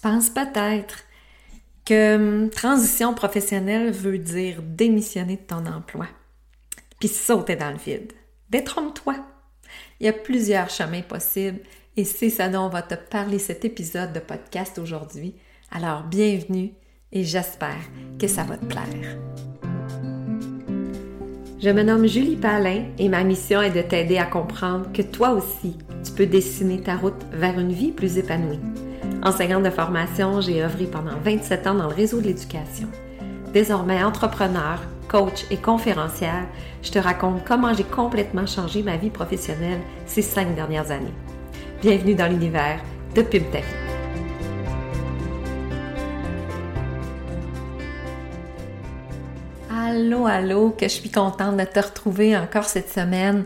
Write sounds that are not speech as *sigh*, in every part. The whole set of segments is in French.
penses peut-être que hum, transition professionnelle veut dire démissionner de ton emploi, puis sauter dans le vide. Détrompe-toi. Il y a plusieurs chemins possibles et c'est ça dont on va te parler cet épisode de podcast aujourd'hui. Alors bienvenue et j'espère que ça va te plaire. Je me nomme Julie Palin et ma mission est de t'aider à comprendre que toi aussi, tu peux dessiner ta route vers une vie plus épanouie. Enseignante de formation, j'ai œuvré pendant 27 ans dans le réseau de l'éducation. Désormais entrepreneur, coach et conférencière, je te raconte comment j'ai complètement changé ma vie professionnelle ces cinq dernières années. Bienvenue dans l'univers de Pub Allô, allô, que je suis contente de te retrouver encore cette semaine.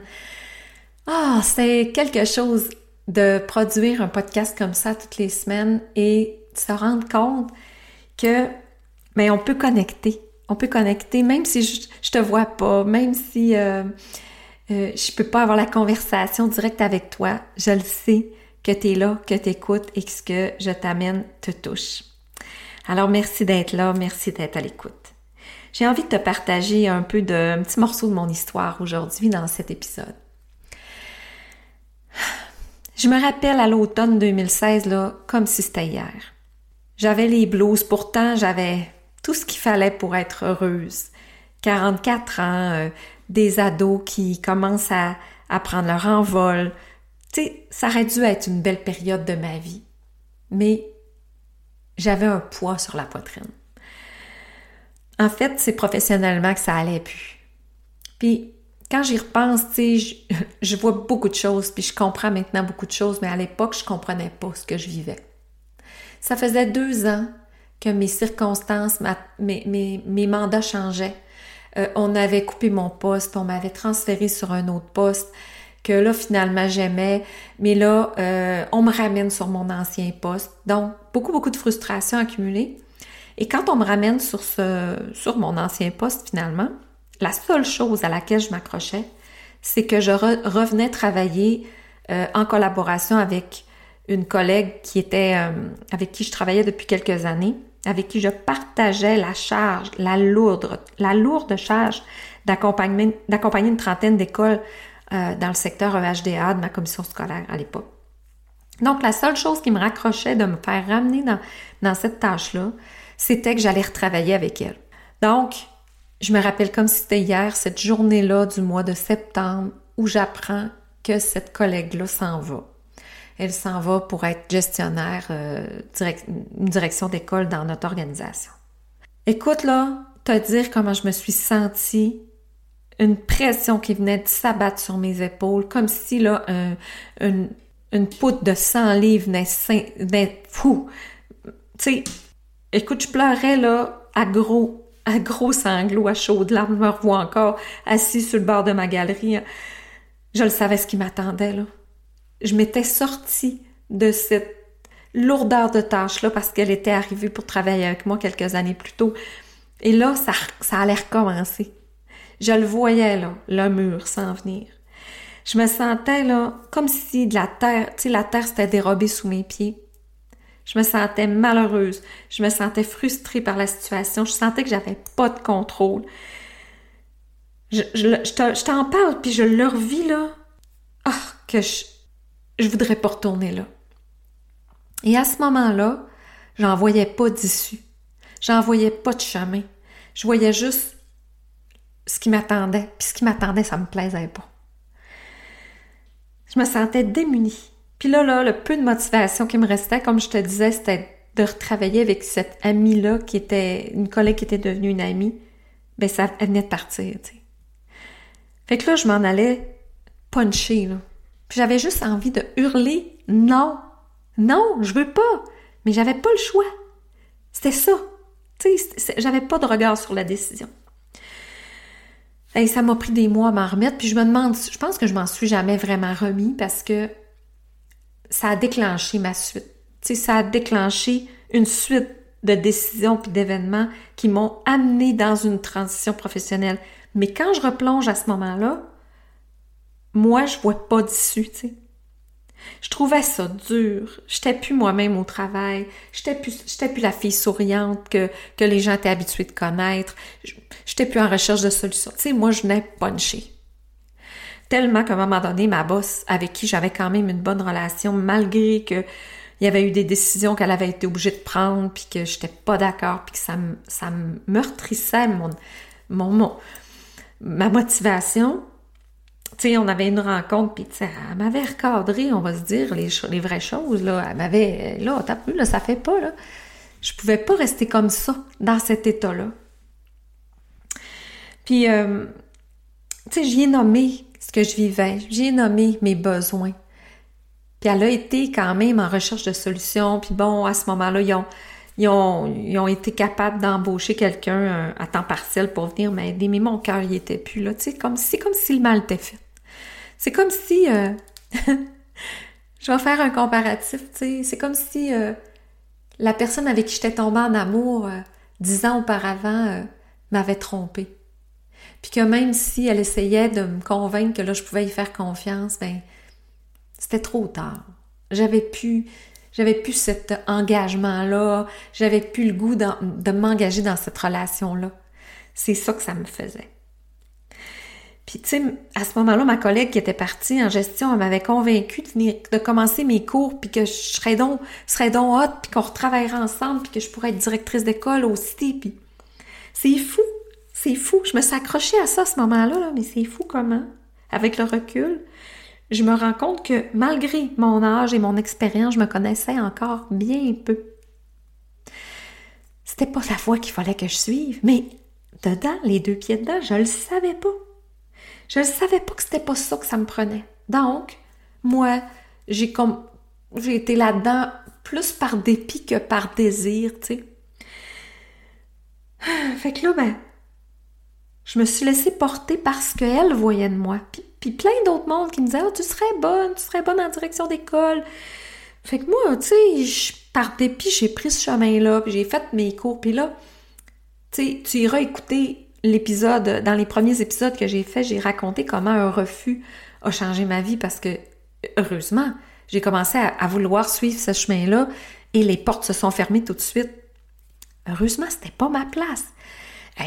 Ah, c'est quelque chose de produire un podcast comme ça toutes les semaines et de se rendre compte que, mais on peut connecter. On peut connecter même si je, je te vois pas, même si euh, euh, je peux pas avoir la conversation directe avec toi. Je le sais que tu es là, que tu écoutes et que ce que je t'amène te touche. Alors merci d'être là, merci d'être à l'écoute. J'ai envie de te partager un peu de un petit morceau de mon histoire aujourd'hui dans cet épisode. Je me rappelle à l'automne 2016, là, comme si c'était hier. J'avais les blues, pourtant j'avais tout ce qu'il fallait pour être heureuse. 44 ans, euh, des ados qui commencent à, à prendre leur envol. Tu sais, ça aurait dû être une belle période de ma vie. Mais j'avais un poids sur la poitrine. En fait, c'est professionnellement que ça allait plus. Puis quand j'y repense, sais, *laughs* je, vois beaucoup de choses, puis je comprends maintenant beaucoup de choses, mais à l'époque, je comprenais pas ce que je vivais. Ça faisait deux ans que mes circonstances, mes, mes, mandats changeaient. Euh, on avait coupé mon poste, on m'avait transféré sur un autre poste que là, finalement, j'aimais, mais là, euh, on me ramène sur mon ancien poste. Donc, beaucoup, beaucoup de frustration accumulée. Et quand on me ramène sur, ce, sur mon ancien poste, finalement, la seule chose à laquelle je m'accrochais, c'est que je revenais travailler euh, en collaboration avec une collègue qui était euh, avec qui je travaillais depuis quelques années, avec qui je partageais la charge, la lourde, la lourde charge d'accompagner une trentaine d'écoles euh, dans le secteur EHDA de ma commission scolaire à l'époque. Donc, la seule chose qui me raccrochait de me faire ramener dans, dans cette tâche-là, c'était que j'allais retravailler avec elle. Donc, je me rappelle comme si c'était hier, cette journée-là du mois de septembre, où j'apprends que cette collègue-là s'en va. Elle s'en va pour être gestionnaire, euh, une direction d'école dans notre organisation. Écoute là, te dire comment je me suis sentie, une pression qui venait de s'abattre sur mes épaules, comme si là, une, une poutre de 100 livres venait, fou. Tu sais, écoute, je pleurais là à gros à gros sanglots, à chaudes larmes, me revois encore assis sur le bord de ma galerie. Je le savais ce qui m'attendait, là. Je m'étais sortie de cette lourdeur de tâche-là parce qu'elle était arrivée pour travailler avec moi quelques années plus tôt. Et là, ça, ça allait recommencer. Je le voyais, là, le mur s'en venir. Je me sentais, là, comme si de la terre, tu sais, la terre s'était dérobée sous mes pieds. Je me sentais malheureuse. Je me sentais frustrée par la situation. Je sentais que j'avais pas de contrôle. Je, t'en parle, puis je le revis, là. Ah, que je, je voudrais pas retourner là. Et à ce moment-là, j'en voyais pas d'issue. J'en voyais pas de chemin. Je voyais juste ce qui m'attendait. Puis ce qui m'attendait, ça me plaisait pas. Je me sentais démunie. Puis là, là, le peu de motivation qui me restait, comme je te disais, c'était de retravailler avec cette amie-là qui était une collègue qui était devenue une amie. Ben, ça venait de partir, tu sais. Fait que là, je m'en allais puncher, là. Puis j'avais juste envie de hurler non, non, je veux pas. Mais j'avais pas le choix. C'était ça. Tu sais, j'avais pas de regard sur la décision. Et ça m'a pris des mois à m'en remettre, puis je me demande, je pense que je m'en suis jamais vraiment remis parce que ça a déclenché ma suite. Tu ça a déclenché une suite de décisions puis d'événements qui m'ont amené dans une transition professionnelle. Mais quand je replonge à ce moment-là, moi, je vois pas d'issue. Je trouvais ça dur. J'étais plus moi-même au travail. J'étais plus, j'étais plus la fille souriante que, que les gens étaient habitués de connaître. J'étais plus en recherche de solutions. Tu sais, moi, je venais puncher. Tellement qu'à un moment donné, ma boss, avec qui j'avais quand même une bonne relation, malgré que il y avait eu des décisions qu'elle avait été obligée de prendre, puis que j'étais pas d'accord, puis que ça me, ça meurtrissait mon, mon, mon, ma motivation. Tu sais, on avait une rencontre, puis elle m'avait recadré, on va se dire, les, les vraies choses, là. Elle m'avait, là, t'as plus, là, ça fait pas, là. Je pouvais pas rester comme ça, dans cet état-là. Puis, euh, tu sais, j'y ai nommé ce que je vivais, j'y ai nommé mes besoins. Puis elle a été quand même en recherche de solutions. Puis bon, à ce moment-là, ils ont, ils ont, été capables d'embaucher quelqu'un euh, à temps partiel pour venir m'aider, mais mon cœur, il était plus là. Comme, c'est comme si le mal était fait. C'est comme si... Euh, *laughs* je vais faire un comparatif. C'est comme si euh, la personne avec qui j'étais tombée en amour dix ans auparavant m'avait trompée. Puis que même si elle essayait de me convaincre que là, je pouvais y faire confiance, ben c'était trop tard. J'avais plus, j'avais plus cet engagement-là, j'avais plus le goût de m'engager dans cette relation-là. C'est ça que ça me faisait. Puis, tu sais, à ce moment-là, ma collègue qui était partie en gestion, elle m'avait convaincue de, commencer mes cours, puis que je serais donc, serais donc hot, puis qu'on retravaillerait ensemble, puis que je pourrais être directrice d'école aussi, puis c'est fou, c'est fou. Je me suis accrochée à ça à ce moment-là, là, mais c'est fou comment, avec le recul je me rends compte que malgré mon âge et mon expérience, je me connaissais encore bien peu. C'était pas la voie qu'il fallait que je suive, mais dedans, les deux pieds dedans, je le savais pas. Je ne savais pas que c'était pas ça que ça me prenait. Donc, moi, j'ai comme j'ai été là-dedans plus par dépit que par désir, tu sais. *sighs* Fait que là, ben, je me suis laissée porter parce qu'elle voyait de moi. Puis plein d'autres mondes qui me disaient oh, tu serais bonne, tu serais bonne en direction d'école. Fait que moi, tu sais, par dépit, j'ai pris ce chemin-là, puis j'ai fait mes cours, puis là, tu sais, tu iras écouter l'épisode, dans les premiers épisodes que j'ai fait, j'ai raconté comment un refus a changé ma vie parce que, heureusement, j'ai commencé à, vouloir suivre ce chemin-là et les portes se sont fermées tout de suite. Heureusement, c'était pas ma place.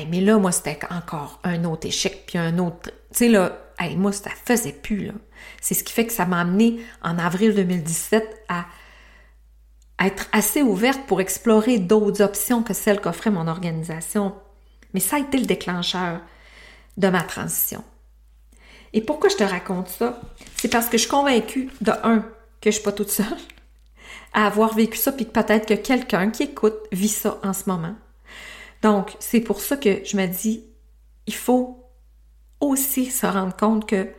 Mais là, moi, c'était encore un autre échec, puis un autre. Tu sais, là, hey, moi, ça faisait plus, là. C'est ce qui fait que ça m'a amené en avril 2017 à être assez ouverte pour explorer d'autres options que celles qu'offrait mon organisation. Mais ça a été le déclencheur de ma transition. Et pourquoi je te raconte ça? C'est parce que je suis convaincue, de un, que je suis pas toute seule à avoir vécu ça, puis peut-être que quelqu'un qui écoute vit ça en ce moment. Donc, c'est pour ça que je me dis, il faut aussi se rendre compte que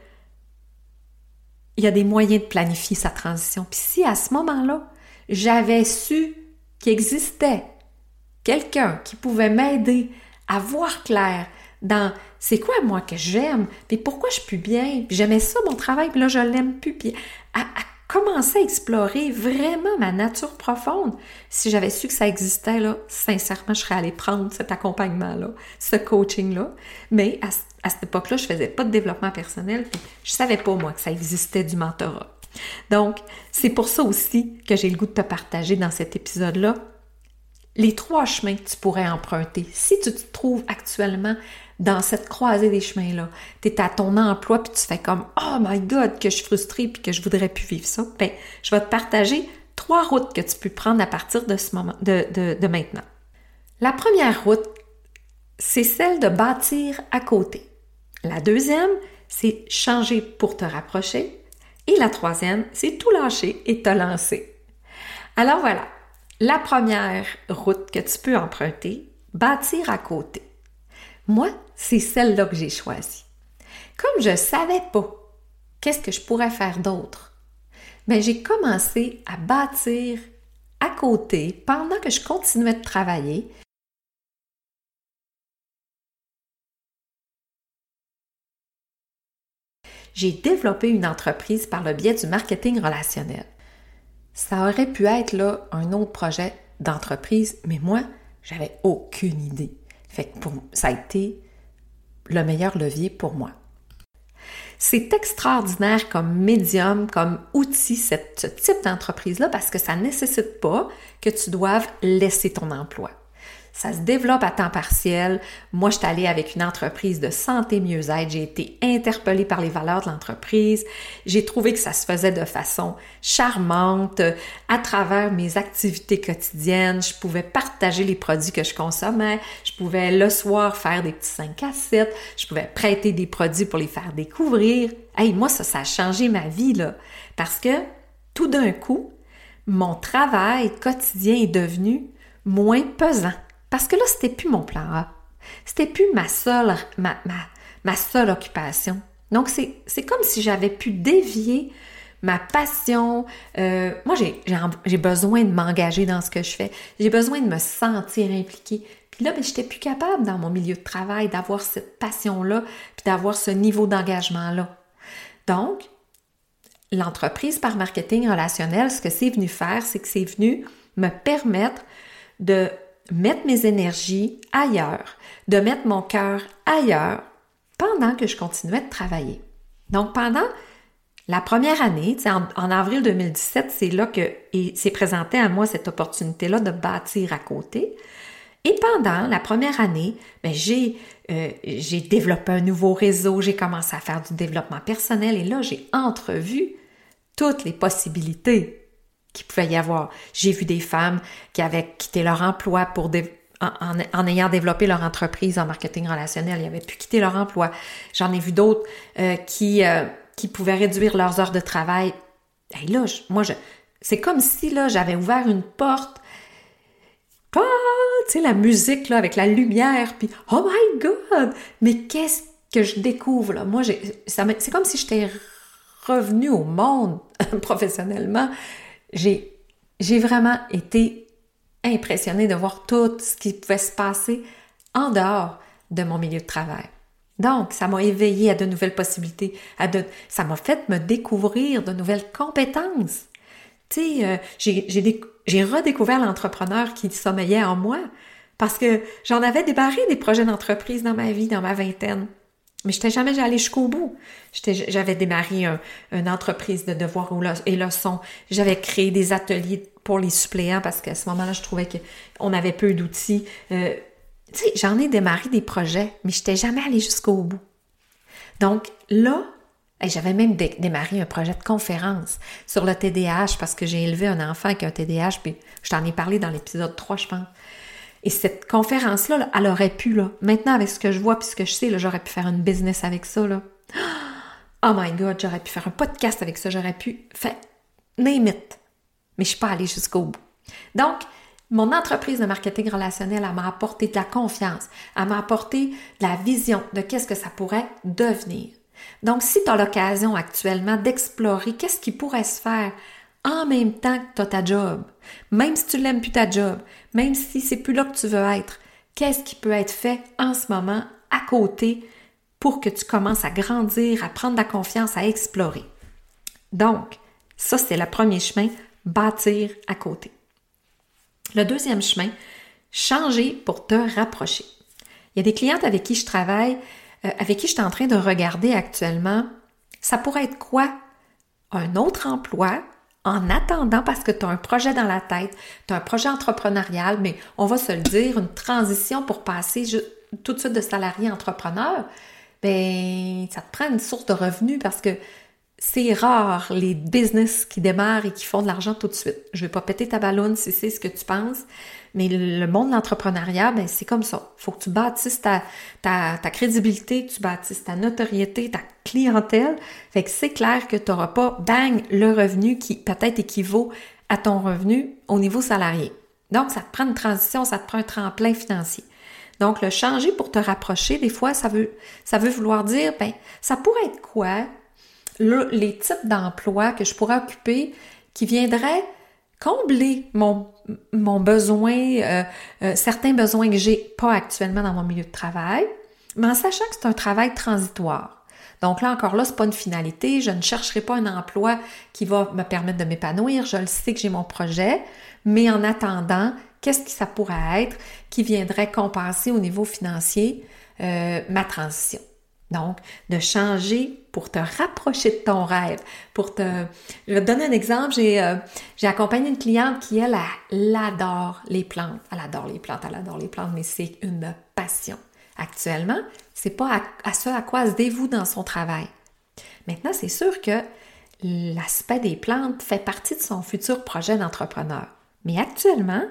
il y a des moyens de planifier sa transition. Puis si à ce moment-là, j'avais su qu'il existait quelqu'un qui pouvait m'aider à voir clair dans c'est quoi moi que j'aime, puis pourquoi je suis bien, puis j'aimais ça mon travail, puis là je l'aime plus, puis commencer à explorer vraiment ma nature profonde. Si j'avais su que ça existait, là, sincèrement, je serais allée prendre cet accompagnement-là, ce coaching-là. Mais à, cette époque-là, je faisais pas de développement personnel, je savais pas, moi, que ça existait du mentorat. Donc, c'est pour ça aussi que j'ai le goût de te partager dans cet épisode-là les trois chemins que tu pourrais emprunter si tu te trouves actuellement dans cette croisée des chemins-là. Tu es à ton emploi puis tu fais comme Oh my God, que je suis frustrée puis que je voudrais plus vivre ça. Ben, je vais te partager trois routes que tu peux prendre à partir de ce moment, de, de maintenant. La première route, c'est celle de bâtir à côté. La deuxième, c'est changer pour te rapprocher. Et la troisième, c'est tout lâcher et te lancer. Alors voilà, la première route que tu peux emprunter, bâtir à côté. Moi, c'est celle-là que j'ai choisie. Comme je ne savais pas qu'est-ce que je pourrais faire d'autre, mais ben, j'ai commencé à bâtir à côté pendant que je continuais de travailler. J'ai développé une entreprise par le biais du marketing relationnel. Ça aurait pu être là un autre projet d'entreprise, mais moi, j'avais aucune idée. Fait que ça a été le meilleur levier pour moi. C'est extraordinaire comme médium, comme outil, ce type d'entreprise-là, parce que ça ne nécessite pas que tu doives laisser ton emploi. Ça se développe à temps partiel. Moi, je suis allée avec une entreprise de santé mieux-être. J'ai été interpellée par les valeurs de l'entreprise. J'ai trouvé que ça se faisait de façon charmante à travers mes activités quotidiennes. Je pouvais partager les produits que je consommais. Je pouvais le soir faire des petits 5 à 7. Je pouvais prêter des produits pour les faire découvrir. Hey, moi, ça, ça a changé ma vie, là. Parce que tout d'un coup, mon travail quotidien est devenu moins pesant. Parce que là, c'était plus mon plan A. C'était plus ma seule, ma, ma, seule occupation. Donc, c'est comme si j'avais pu dévier ma passion. Euh, moi, j'ai besoin de m'engager dans ce que je fais. J'ai besoin de me sentir impliquée. Puis là, ben, je n'étais plus capable dans mon milieu de travail d'avoir cette passion-là, puis d'avoir ce niveau d'engagement-là. Donc, l'entreprise par marketing relationnel, ce que c'est venu faire, c'est que c'est venu me permettre de mettre mes énergies ailleurs, de mettre mon cœur ailleurs pendant que je continuais de travailler. Donc pendant la première année, en, en avril 2017, c'est là que s'est présenté à moi cette opportunité-là de bâtir à côté. Et pendant la première année, ben, euh, j'ai développé un nouveau réseau, j'ai commencé à faire du développement personnel et là, j'ai entrevu toutes les possibilités qu'il pouvait y avoir. J'ai vu des femmes qui avaient quitté leur emploi pour en, ayant développé leur entreprise en marketing relationnel, ils avaient pu quitter leur emploi. J'en ai vu d'autres euh, qui, euh, qui pouvaient réduire leurs heures de travail. Et là, moi, c'est comme si là, j'avais ouvert une porte. Tu sais, la musique là, avec la lumière, puis oh my God! Mais qu'est-ce que je découvre là? Moi, c'est comme si j'étais revenue au monde *laughs* professionnellement j'ai, vraiment été impressionnée de voir tout ce qui pouvait se passer en dehors de mon milieu de travail. Donc, ça m'a éveillé à de nouvelles possibilités, ça m'a fait me découvrir de nouvelles compétences. Tu sais, euh, j'ai redécouvert l'entrepreneur qui sommeillait en moi parce que j'en avais débarré des projets d'entreprise dans ma vie, dans ma vingtaine. Mais je n'étais jamais allée jusqu'au bout. J'avais démarré une entreprise de devoirs et leçons. J'avais créé des ateliers pour les suppléants parce qu'à ce moment-là, je trouvais qu'on avait peu d'outils. Euh, tu sais, j'en ai démarré des projets, mais je n'étais jamais allée jusqu'au bout. Donc là, j'avais même démarré un projet de conférence sur le TDAH parce que j'ai élevé un enfant avec un TDAH, puis je t'en ai parlé dans l'épisode 3, je pense. Et cette conférence-là, elle aurait pu, maintenant avec ce que je vois puis ce que je sais, j'aurais pu faire une business avec ça. *gasps* Oh my God, j'aurais pu faire un podcast avec ça, j'aurais pu faire name it. Mais je suis pas allée jusqu'au bout. Donc, mon entreprise de marketing relationnel, elle m'a apporté de la confiance, elle m'a apporté de la vision de qu'est-ce que ça pourrait devenir. Donc, si tu as l'occasion actuellement d'explorer qu'est-ce qui pourrait se faire en même temps que tu as ta job, même si tu l'aimes plus ta job, même si c'est plus là que tu veux être, qu'est-ce qui peut être fait en ce moment à côté pour que tu commences à grandir, à prendre la confiance, à explorer? Donc, ça, c'est le premier chemin, bâtir à côté. Le deuxième chemin, changer pour te rapprocher. Il y a des clientes avec qui je travaille, euh, avec qui je suis en train de regarder actuellement, ça pourrait être quoi? Un autre emploi en attendant, parce que tu as un projet dans la tête, tu as un projet entrepreneurial, mais on va se le dire, une transition pour passer tout de suite de salarié entrepreneur, ben ça te prend une source de revenus parce que c'est rare les business qui démarrent et qui font de l'argent tout de suite. Je vais pas péter ta ballonne si c'est ce que tu penses, mais le monde de l'entrepreneuriat, ben, c'est comme ça. faut que tu bâtisses ta, ta, crédibilité, tu bâtisses ta notoriété, ta clientèle. Fait que c'est clair que tu n'auras pas, bang, le revenu qui peut-être équivaut à ton revenu au niveau salarié. Donc, ça te prend une transition, ça te prend un tremplin financier. Donc, le changer pour te rapprocher, des fois, ça veut, ça veut vouloir dire, ben, ça pourrait être quoi? les types d'emplois que je pourrais occuper qui viendraient combler mon, mon besoin, euh, euh, certains besoins que j'ai pas actuellement dans mon milieu de travail, mais en sachant que c'est un travail transitoire. Donc là encore là, c'est pas une finalité. Je ne chercherai pas un emploi qui va me permettre de m'épanouir. Je le sais que j'ai mon projet, mais en attendant, qu'est-ce que ça pourrait être qui viendrait compenser au niveau financier euh, ma transition? Donc, de changer pour te rapprocher de ton rêve, pour te... Je vais te donner un exemple. J'ai euh, accompagné une cliente qui, elle, elle, adore les plantes. Elle adore les plantes, elle adore les plantes, mais c'est une passion. Actuellement, c'est pas à, à ce à quoi se dévoue dans son travail. Maintenant, c'est sûr que l'aspect des plantes fait partie de son futur projet d'entrepreneur. Mais actuellement,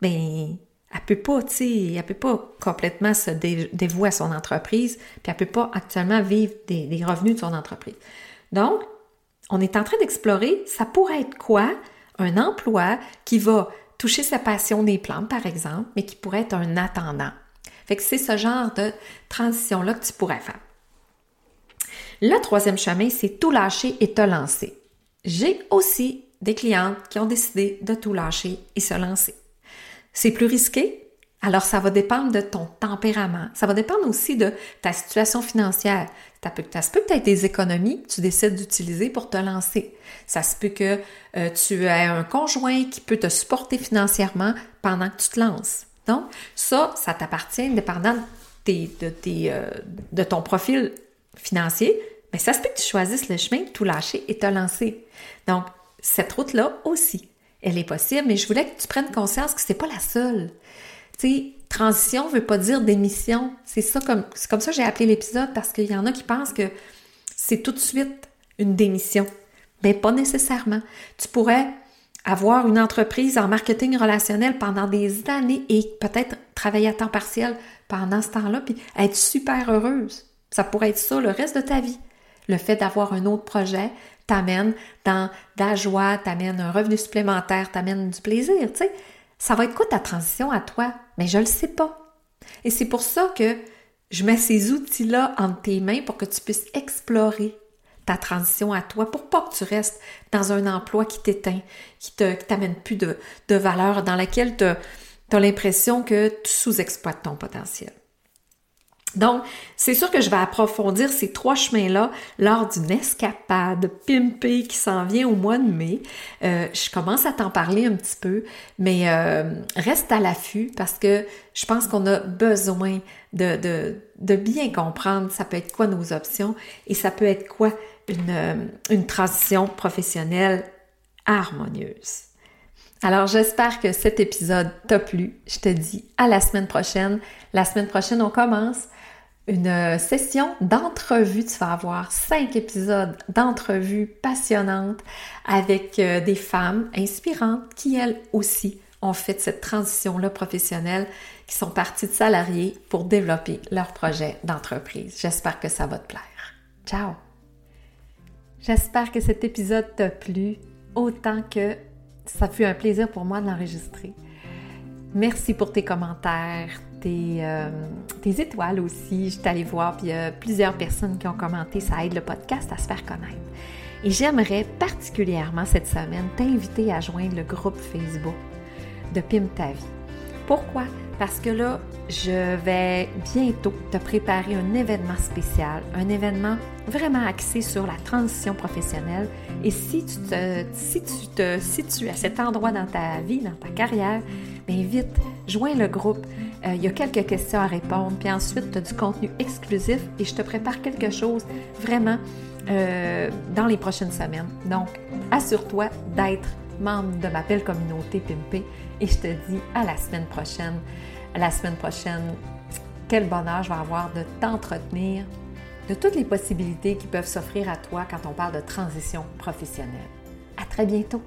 ben, elle peut pas, tu sais, elle peut pas complètement se dévouer à son entreprise, puis elle peut pas actuellement vivre des, revenus de son entreprise. Donc, on est en train d'explorer, ça pourrait être quoi? Un emploi qui va toucher sa passion des plantes, par exemple, mais qui pourrait être un attendant. Fait c'est ce genre de transition-là que tu pourrais faire. Le troisième chemin, c'est tout lâcher et te lancer. J'ai aussi des clientes qui ont décidé de tout lâcher et se lancer. C'est plus risqué, alors ça va dépendre de ton tempérament. Ça va dépendre aussi de ta situation financière. Ça peut, se peut que tu des économies que tu décides d'utiliser pour te lancer. Ça se peut que euh, tu aies un conjoint qui peut te supporter financièrement pendant que tu te lances. Donc, ça, ça t'appartient dépendant de, euh, de ton profil financier. Mais ça se peut que tu choisisses le chemin tout lâcher et te lancer. Donc, cette route-là aussi elle est possible, mais je voulais que tu prennes conscience que c'est pas la seule. Tu sais, transition veut pas dire démission. C'est ça comme, c'est comme ça que j'ai appelé l'épisode parce qu'il y en a qui pensent que c'est tout de suite une démission. Mais pas nécessairement. Tu pourrais avoir une entreprise en marketing relationnel pendant des années et peut-être travailler à temps partiel pendant ce temps-là, puis être super heureuse. Ça pourrait être ça le reste de ta vie. Le fait d'avoir un autre projet, t'amène dans de la joie, t'amène un revenu supplémentaire, t'amène du plaisir, tu sais. Ça va être quoi ta transition à toi? Mais je le sais pas. Et c'est pour ça que je mets ces outils-là entre tes mains pour que tu puisses explorer ta transition à toi pour pas que tu restes dans un emploi qui t'éteint, qui te t'amène plus de, de valeur, dans laquelle tu as l'impression que tu sous-exploites ton potentiel. Donc, c'est sûr que je vais approfondir ces trois chemins-là lors d'une escapade pimpée qui s'en vient au mois de mai. Euh, je commence à t'en parler un petit peu, mais euh, reste à l'affût parce que je pense qu'on a besoin de, de, de, bien comprendre ça peut être quoi nos options et ça peut être quoi une, euh, une transition professionnelle harmonieuse. Alors j'espère que cet épisode t'a plu. Je te dis à la semaine prochaine. La semaine prochaine, on commence une euh, session d'entrevue. Tu vas avoir cinq épisodes d'entrevue passionnantes avec euh, des femmes inspirantes qui, elles aussi, ont fait cette transition-là professionnelle, qui sont parties de salariés pour développer leur projet d'entreprise. J'espère que ça va te plaire. Ciao! J'espère que cet épisode t'a plu autant que ça fut un plaisir pour moi de l'enregistrer. Merci pour tes commentaires, euh, tes, étoiles aussi. Je suis allée voir, puis il y a plusieurs personnes qui ont commenté. Ça aide le podcast à se faire connaître. Et j'aimerais particulièrement cette semaine t'inviter à joindre le groupe Facebook de Pim ta vie. Pourquoi? Parce que là, je vais bientôt te préparer un événement spécial, un événement vraiment axé sur la transition professionnelle. Et si tu te, si tu te situes à cet endroit dans ta vie, dans ta carrière, bien vite, joins le groupe. Euh, il y a quelques questions à répondre, puis ensuite, tu as du contenu exclusif et je te prépare quelque chose vraiment euh, dans les prochaines semaines. Donc, assure-toi d'être membre de ma belle communauté Pimpé et je te dis à la semaine prochaine. À la semaine prochaine, quel bonheur je vais avoir de t'entretenir de toutes les possibilités qui peuvent s'offrir à toi quand on parle de transition professionnelle. À très bientôt!